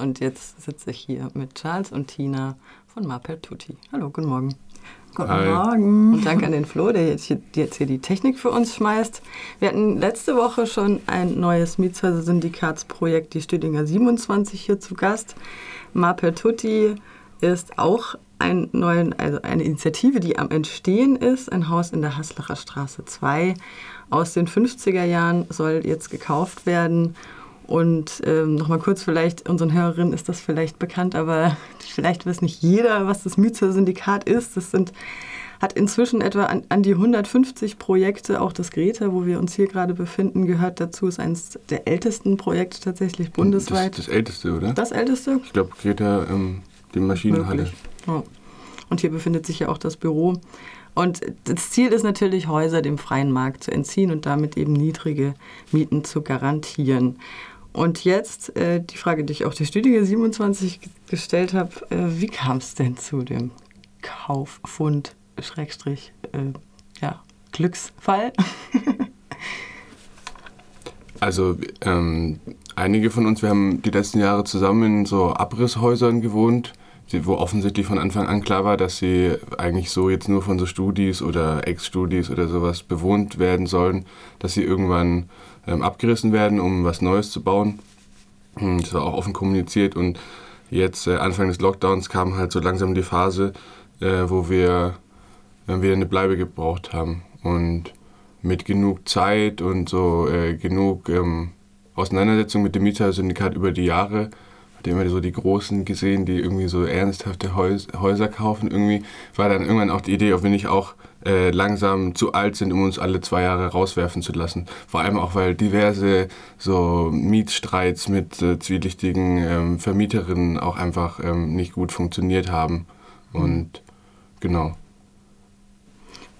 Und jetzt sitze ich hier mit Charles und Tina von Mapel Tutti. Hallo, guten Morgen. Guten Hi. Morgen. Und danke an den Flo, der jetzt hier, jetzt hier, die Technik für uns schmeißt. Wir hatten letzte Woche schon ein neues Mietshäuser-Syndikatsprojekt, die Stüdinger 27, hier zu Gast. Mapel Tutti ist auch ein neuen, also eine Initiative, die am Entstehen ist. Ein Haus in der Haslacher Straße 2 aus den 50er Jahren soll jetzt gekauft werden und ähm, nochmal kurz, vielleicht unseren Hörerinnen ist das vielleicht bekannt, aber vielleicht weiß nicht jeder, was das Mietshäuser-Syndikat ist. Das sind, hat inzwischen etwa an, an, die 150 Projekte. Auch das Greta, wo wir uns hier gerade befinden, gehört dazu. Ist eines der ältesten Projekte tatsächlich bundesweit. Das, das älteste, oder? Das älteste? Ich glaube, Greta, ähm, die Maschinenhalle. Ja. Und hier befindet sich ja auch das Büro. Und das Ziel ist natürlich, Häuser dem freien Markt zu entziehen und damit eben niedrige Mieten zu garantieren. Und jetzt äh, die Frage, die ich auch der Studiengang 27 gestellt habe, äh, wie kam es denn zu dem Kauffund, Schrägstrich, äh, ja, Glücksfall? also ähm, einige von uns, wir haben die letzten Jahre zusammen in so Abrisshäusern gewohnt, wo offensichtlich von Anfang an klar war, dass sie eigentlich so jetzt nur von so Studis oder Ex-Studis oder sowas bewohnt werden sollen, dass sie irgendwann ähm, abgerissen werden, um was Neues zu bauen. Hm, das war auch offen kommuniziert und jetzt äh, Anfang des Lockdowns kam halt so langsam die Phase, äh, wo wir äh, wieder eine Bleibe gebraucht haben und mit genug Zeit und so äh, genug ähm, Auseinandersetzung mit dem Mietersyndikat über die Jahre hat immer so die Großen gesehen, die irgendwie so ernsthafte Häuser kaufen. Irgendwie war dann irgendwann auch die Idee, ob wir nicht auch äh, langsam zu alt sind, um uns alle zwei Jahre rauswerfen zu lassen. Vor allem auch, weil diverse so Mietstreits mit äh, zwielichtigen ähm, Vermieterinnen auch einfach ähm, nicht gut funktioniert haben. Und genau.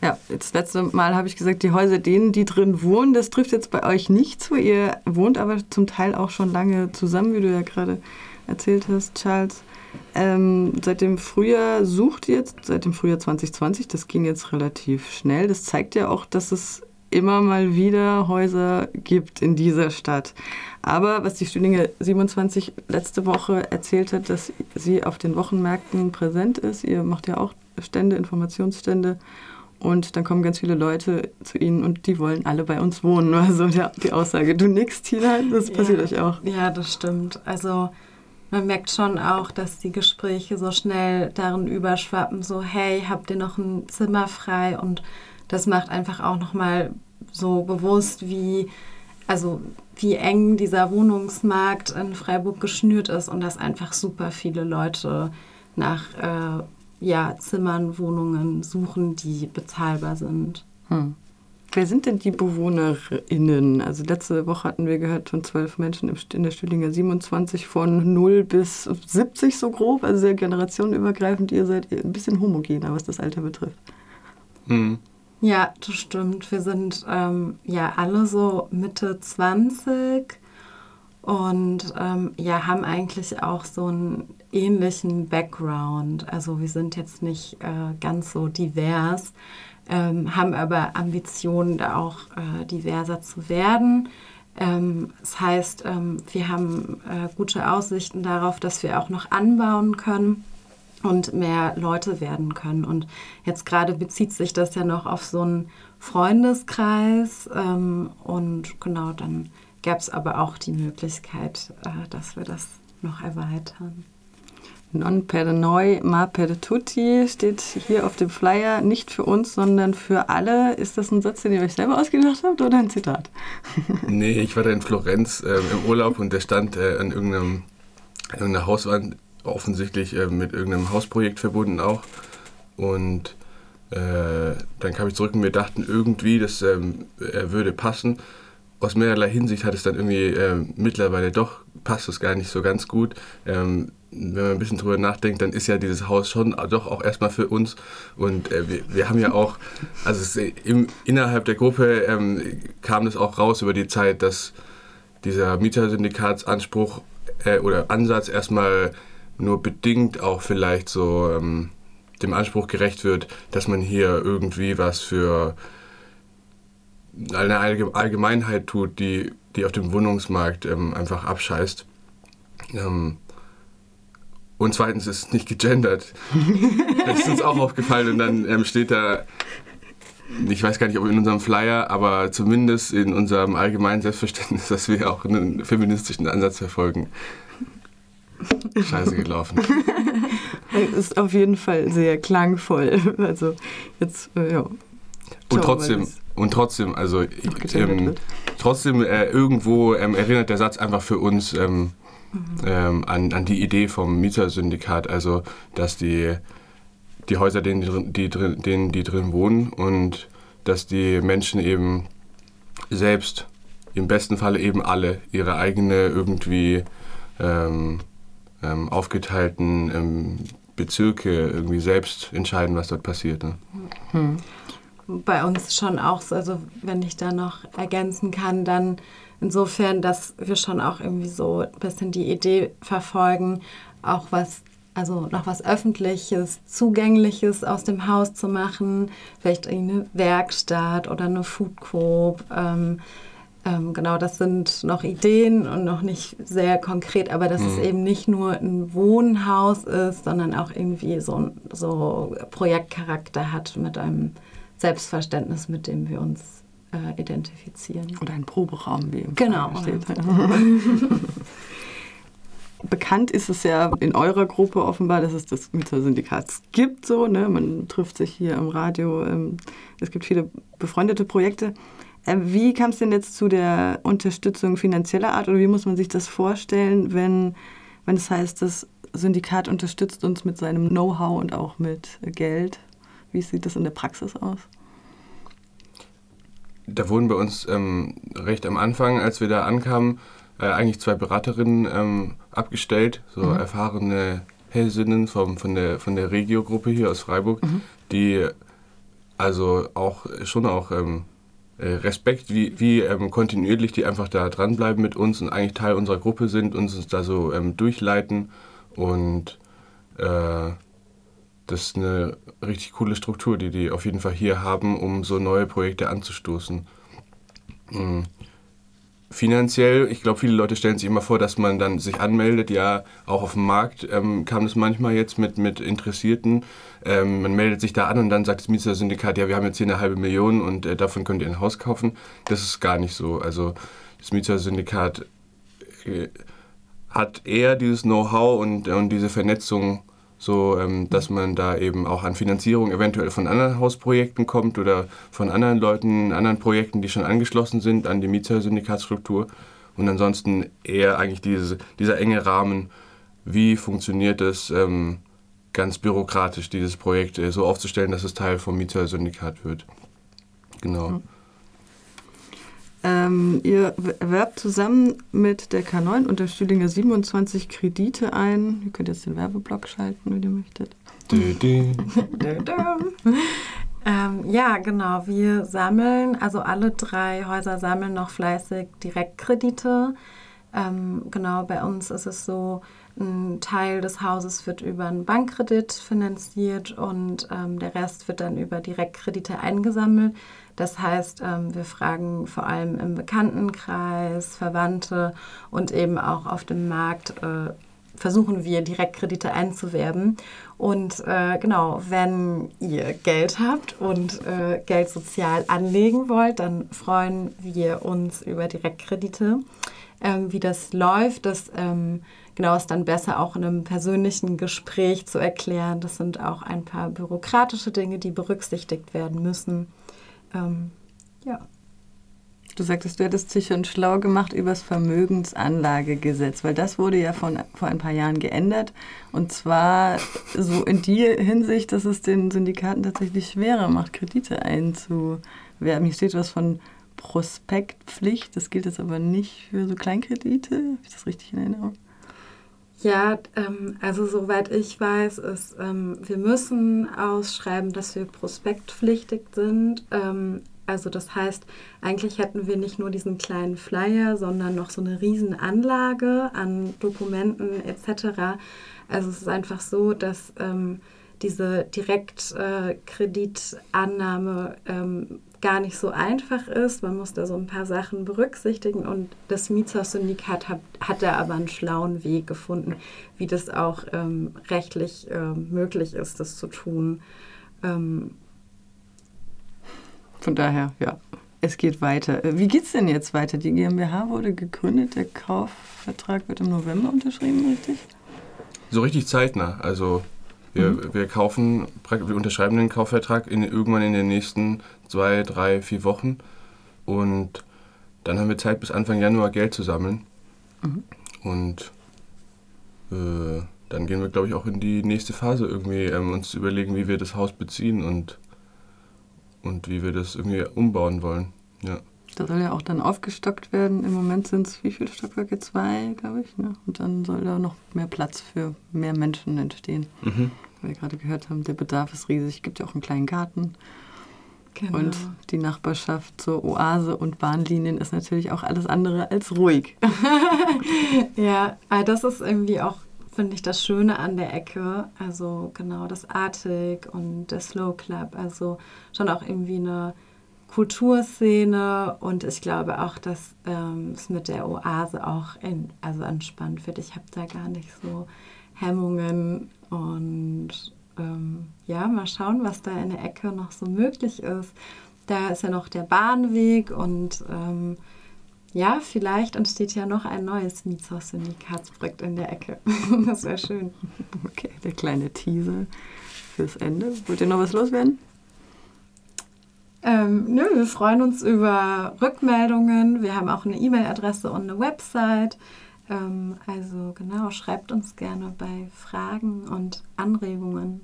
Ja, das letzte Mal habe ich gesagt, die Häuser, denen, die drin wohnen, das trifft jetzt bei euch nicht zu. Ihr wohnt aber zum Teil auch schon lange zusammen, wie du ja gerade erzählt hast, Charles. Ähm, seit dem Frühjahr sucht ihr jetzt, seit dem Frühjahr 2020, das ging jetzt relativ schnell. Das zeigt ja auch, dass es immer mal wieder Häuser gibt in dieser Stadt. Aber was die Stüdinger 27 letzte Woche erzählt hat, dass sie auf den Wochenmärkten präsent ist. Ihr macht ja auch Stände, Informationsstände. Und dann kommen ganz viele Leute zu ihnen und die wollen alle bei uns wohnen. Also ja, die Aussage, du nix, Tina, das passiert ja, euch auch. Ja, das stimmt. Also man merkt schon auch, dass die Gespräche so schnell darin überschwappen, so hey, habt ihr noch ein Zimmer frei? Und das macht einfach auch nochmal so bewusst, wie, also wie eng dieser Wohnungsmarkt in Freiburg geschnürt ist und dass einfach super viele Leute nach äh, ja, Zimmern, Wohnungen suchen, die bezahlbar sind. Hm. Wer sind denn die BewohnerInnen? Also letzte Woche hatten wir gehört von zwölf Menschen in der Stüdinger 27 von 0 bis 70 so grob, also sehr generationenübergreifend. Ihr seid ein bisschen homogener, was das Alter betrifft. Mhm. Ja, das stimmt. Wir sind ähm, ja alle so Mitte 20 und ähm, ja, haben eigentlich auch so einen ähnlichen Background. Also wir sind jetzt nicht äh, ganz so divers ähm, haben aber Ambitionen, da auch äh, diverser zu werden. Ähm, das heißt, ähm, wir haben äh, gute Aussichten darauf, dass wir auch noch anbauen können und mehr Leute werden können. Und jetzt gerade bezieht sich das ja noch auf so einen Freundeskreis. Ähm, und genau, dann gäbe es aber auch die Möglichkeit, äh, dass wir das noch erweitern. Non per noi, ma per tutti steht hier auf dem Flyer nicht für uns, sondern für alle. Ist das ein Satz, den ihr euch selber ausgedacht habt oder ein Zitat? nee, ich war da in Florenz äh, im Urlaub und der stand äh, an irgendeinem, an irgendeiner Hauswand, offensichtlich äh, mit irgendeinem Hausprojekt verbunden auch. Und äh, dann kam ich zurück und wir dachten irgendwie, das ähm, würde passen. Aus mehrerlei Hinsicht hat es dann irgendwie äh, mittlerweile doch passt es gar nicht so ganz gut. Ähm, wenn man ein bisschen drüber nachdenkt, dann ist ja dieses Haus schon doch auch erstmal für uns. Und äh, wir, wir, haben ja auch, also es, im, innerhalb der Gruppe ähm, kam das auch raus über die Zeit, dass dieser Mietersyndikatsanspruch äh, oder Ansatz erstmal nur bedingt auch vielleicht so ähm, dem Anspruch gerecht wird, dass man hier irgendwie was für eine Allgemeinheit tut, die, die auf dem Wohnungsmarkt ähm, einfach abscheißt. Ähm, und zweitens ist es nicht gegendert. das ist uns auch aufgefallen und dann ähm, steht da, ich weiß gar nicht, ob in unserem Flyer, aber zumindest in unserem allgemeinen Selbstverständnis, dass wir auch einen feministischen Ansatz verfolgen. Scheiße gelaufen. ist auf jeden Fall sehr klangvoll. Also jetzt, äh, ja. Und trotzdem, und trotzdem, also ähm, trotzdem äh, irgendwo ähm, erinnert der Satz einfach für uns ähm, mhm. Ähm, an, an die Idee vom Mietersyndikat, also dass die, die Häuser, denen die, drin, denen die drin wohnen und dass die Menschen eben selbst, im besten Falle eben alle, ihre eigene irgendwie ähm, ähm, aufgeteilten Bezirke irgendwie selbst entscheiden, was dort passiert. Ne? Hm. Bei uns schon auch so, also wenn ich da noch ergänzen kann, dann insofern, dass wir schon auch irgendwie so ein bisschen die Idee verfolgen, auch was, also noch was Öffentliches, Zugängliches aus dem Haus zu machen, vielleicht eine Werkstatt oder eine Food Coop. Ähm, ähm, genau, das sind noch Ideen und noch nicht sehr konkret, aber dass mhm. es eben nicht nur ein Wohnhaus ist, sondern auch irgendwie so, so Projektcharakter hat mit einem Selbstverständnis, mit dem wir uns äh, identifizieren. Oder ein Proberaum, wie im genau, steht. Bekannt ist es ja in eurer Gruppe offenbar, dass es das Mietersyndikat gibt. So, ne? Man trifft sich hier im Radio. Ähm, es gibt viele befreundete Projekte. Äh, wie kam es denn jetzt zu der Unterstützung finanzieller Art oder wie muss man sich das vorstellen, wenn, wenn es heißt, das Syndikat unterstützt uns mit seinem Know-how und auch mit Geld? Wie sieht das in der Praxis aus? Da wurden bei uns ähm, recht am Anfang, als wir da ankamen, äh, eigentlich zwei Beraterinnen ähm, abgestellt, so mhm. erfahrene Hellsinnen vom, von der, von der Regio-Gruppe hier aus Freiburg, mhm. die also auch schon auch ähm, äh, Respekt, wie, wie ähm, kontinuierlich die einfach da dranbleiben mit uns und eigentlich Teil unserer Gruppe sind, uns da so ähm, durchleiten. Und äh, das ist eine richtig coole Struktur, die die auf jeden Fall hier haben, um so neue Projekte anzustoßen. Mhm finanziell, ich glaube, viele Leute stellen sich immer vor, dass man dann sich anmeldet. Ja, auch auf dem Markt ähm, kam es manchmal jetzt mit, mit Interessierten. Ähm, man meldet sich da an und dann sagt das Mietersyndikat, ja, wir haben jetzt hier eine halbe Million und äh, davon könnt ihr ein Haus kaufen. Das ist gar nicht so. Also das Mietersyndikat äh, hat eher dieses Know-how und, und diese Vernetzung so ähm, dass man da eben auch an Finanzierung eventuell von anderen Hausprojekten kommt oder von anderen Leuten, anderen Projekten, die schon angeschlossen sind an die Mietersyndikatsstruktur. Und ansonsten eher eigentlich diese, dieser enge Rahmen, wie funktioniert es ähm, ganz bürokratisch, dieses Projekt äh, so aufzustellen, dass es Teil vom Mietersyndikat wird. Genau. Mhm. Ähm, ihr werbt zusammen mit der K9 und der Stühlinger 27 Kredite ein. Ihr könnt jetzt den Werbeblock schalten, wenn ihr möchtet. ähm, ja, genau. Wir sammeln, also alle drei Häuser sammeln noch fleißig Direktkredite. Ähm, genau, bei uns ist es so, ein Teil des Hauses wird über einen Bankkredit finanziert und ähm, der Rest wird dann über Direktkredite eingesammelt. Das heißt, ähm, wir fragen vor allem im Bekanntenkreis, Verwandte und eben auch auf dem Markt äh, versuchen wir Direktkredite einzuwerben. Und äh, genau, wenn ihr Geld habt und äh, Geld sozial anlegen wollt, dann freuen wir uns über Direktkredite. Ähm, wie das läuft, das ähm, genau ist dann besser auch in einem persönlichen Gespräch zu erklären. Das sind auch ein paar bürokratische Dinge, die berücksichtigt werden müssen. Ähm, ja. Du sagtest, du hättest dich schon schlau gemacht über das Vermögensanlagegesetz, weil das wurde ja von, vor ein paar Jahren geändert. Und zwar so in die Hinsicht, dass es den Syndikaten tatsächlich schwerer macht, Kredite einzuwerben. Hier steht was von Prospektpflicht. Das gilt jetzt aber nicht für so Kleinkredite. Habe ich das richtig in Erinnerung? Ja, ähm, also soweit ich weiß, ist, ähm, wir müssen ausschreiben, dass wir prospektpflichtig sind. Ähm, also das heißt, eigentlich hätten wir nicht nur diesen kleinen Flyer, sondern noch so eine Riesenanlage an Dokumenten etc. Also es ist einfach so, dass ähm, diese Direktkreditannahme ähm, gar nicht so einfach ist. Man muss da so ein paar Sachen berücksichtigen und das Mietshaus-Syndikat hat, hat da aber einen schlauen Weg gefunden, wie das auch ähm, rechtlich ähm, möglich ist, das zu tun. Ähm, Von daher, ja, es geht weiter. Äh, wie geht es denn jetzt weiter? Die GmbH wurde gegründet, der Kaufvertrag wird im November unterschrieben, richtig? So richtig zeitnah. Also wir, mhm. wir kaufen, wir unterschreiben den Kaufvertrag in, irgendwann in den nächsten zwei, drei, vier Wochen. Und dann haben wir Zeit bis Anfang Januar Geld zu sammeln. Mhm. Und äh, dann gehen wir, glaube ich, auch in die nächste Phase irgendwie, ähm, uns überlegen, wie wir das Haus beziehen und, und wie wir das irgendwie umbauen wollen. Ja. Da soll ja auch dann aufgestockt werden. Im Moment sind es wie viele Stockwerke? Zwei, glaube ich. Ne? Und dann soll da noch mehr Platz für mehr Menschen entstehen. Mhm. Wir gerade gehört haben, der Bedarf ist riesig. Es gibt ja auch einen kleinen Garten. Genau. Und die Nachbarschaft zur Oase und Bahnlinien ist natürlich auch alles andere als ruhig. ja, das ist irgendwie auch, finde ich, das Schöne an der Ecke. Also genau das Artig und der Slow Club. Also schon auch irgendwie eine Kulturszene und ich glaube auch, dass ähm, es mit der Oase auch in, also entspannt wird. Ich habe da gar nicht so Hemmungen und ähm, ja, mal schauen, was da in der Ecke noch so möglich ist. Da ist ja noch der Bahnweg und ähm, ja, vielleicht entsteht ja noch ein neues Mietshaus-Syndikatsprojekt in der Ecke. das wäre schön. Okay, der kleine Teaser fürs Ende. Wollt ihr noch was loswerden? Ähm, nö, wir freuen uns über Rückmeldungen. Wir haben auch eine E-Mail-Adresse und eine Website. Ähm, also genau, schreibt uns gerne bei Fragen und Anregungen.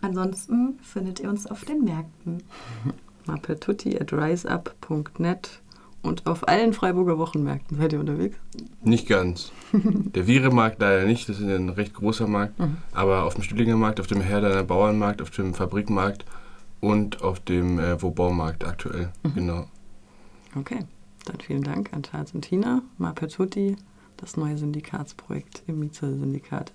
Ansonsten findet ihr uns auf den Märkten. Mapertutti at riseup.net und auf allen Freiburger Wochenmärkten seid ihr unterwegs? Nicht ganz. Der Viremarkt leider nicht, das ist ein recht großer Markt. Mhm. Aber auf dem Stühlinger Markt, auf dem Herderner Bauernmarkt, auf dem Fabrikmarkt und auf dem äh, Wobaumarkt aktuell. Mhm. Genau. Okay, dann vielen Dank an Charles und Tina, Mapertutti, das neue Syndikatsprojekt im Mietshäuser-Syndikat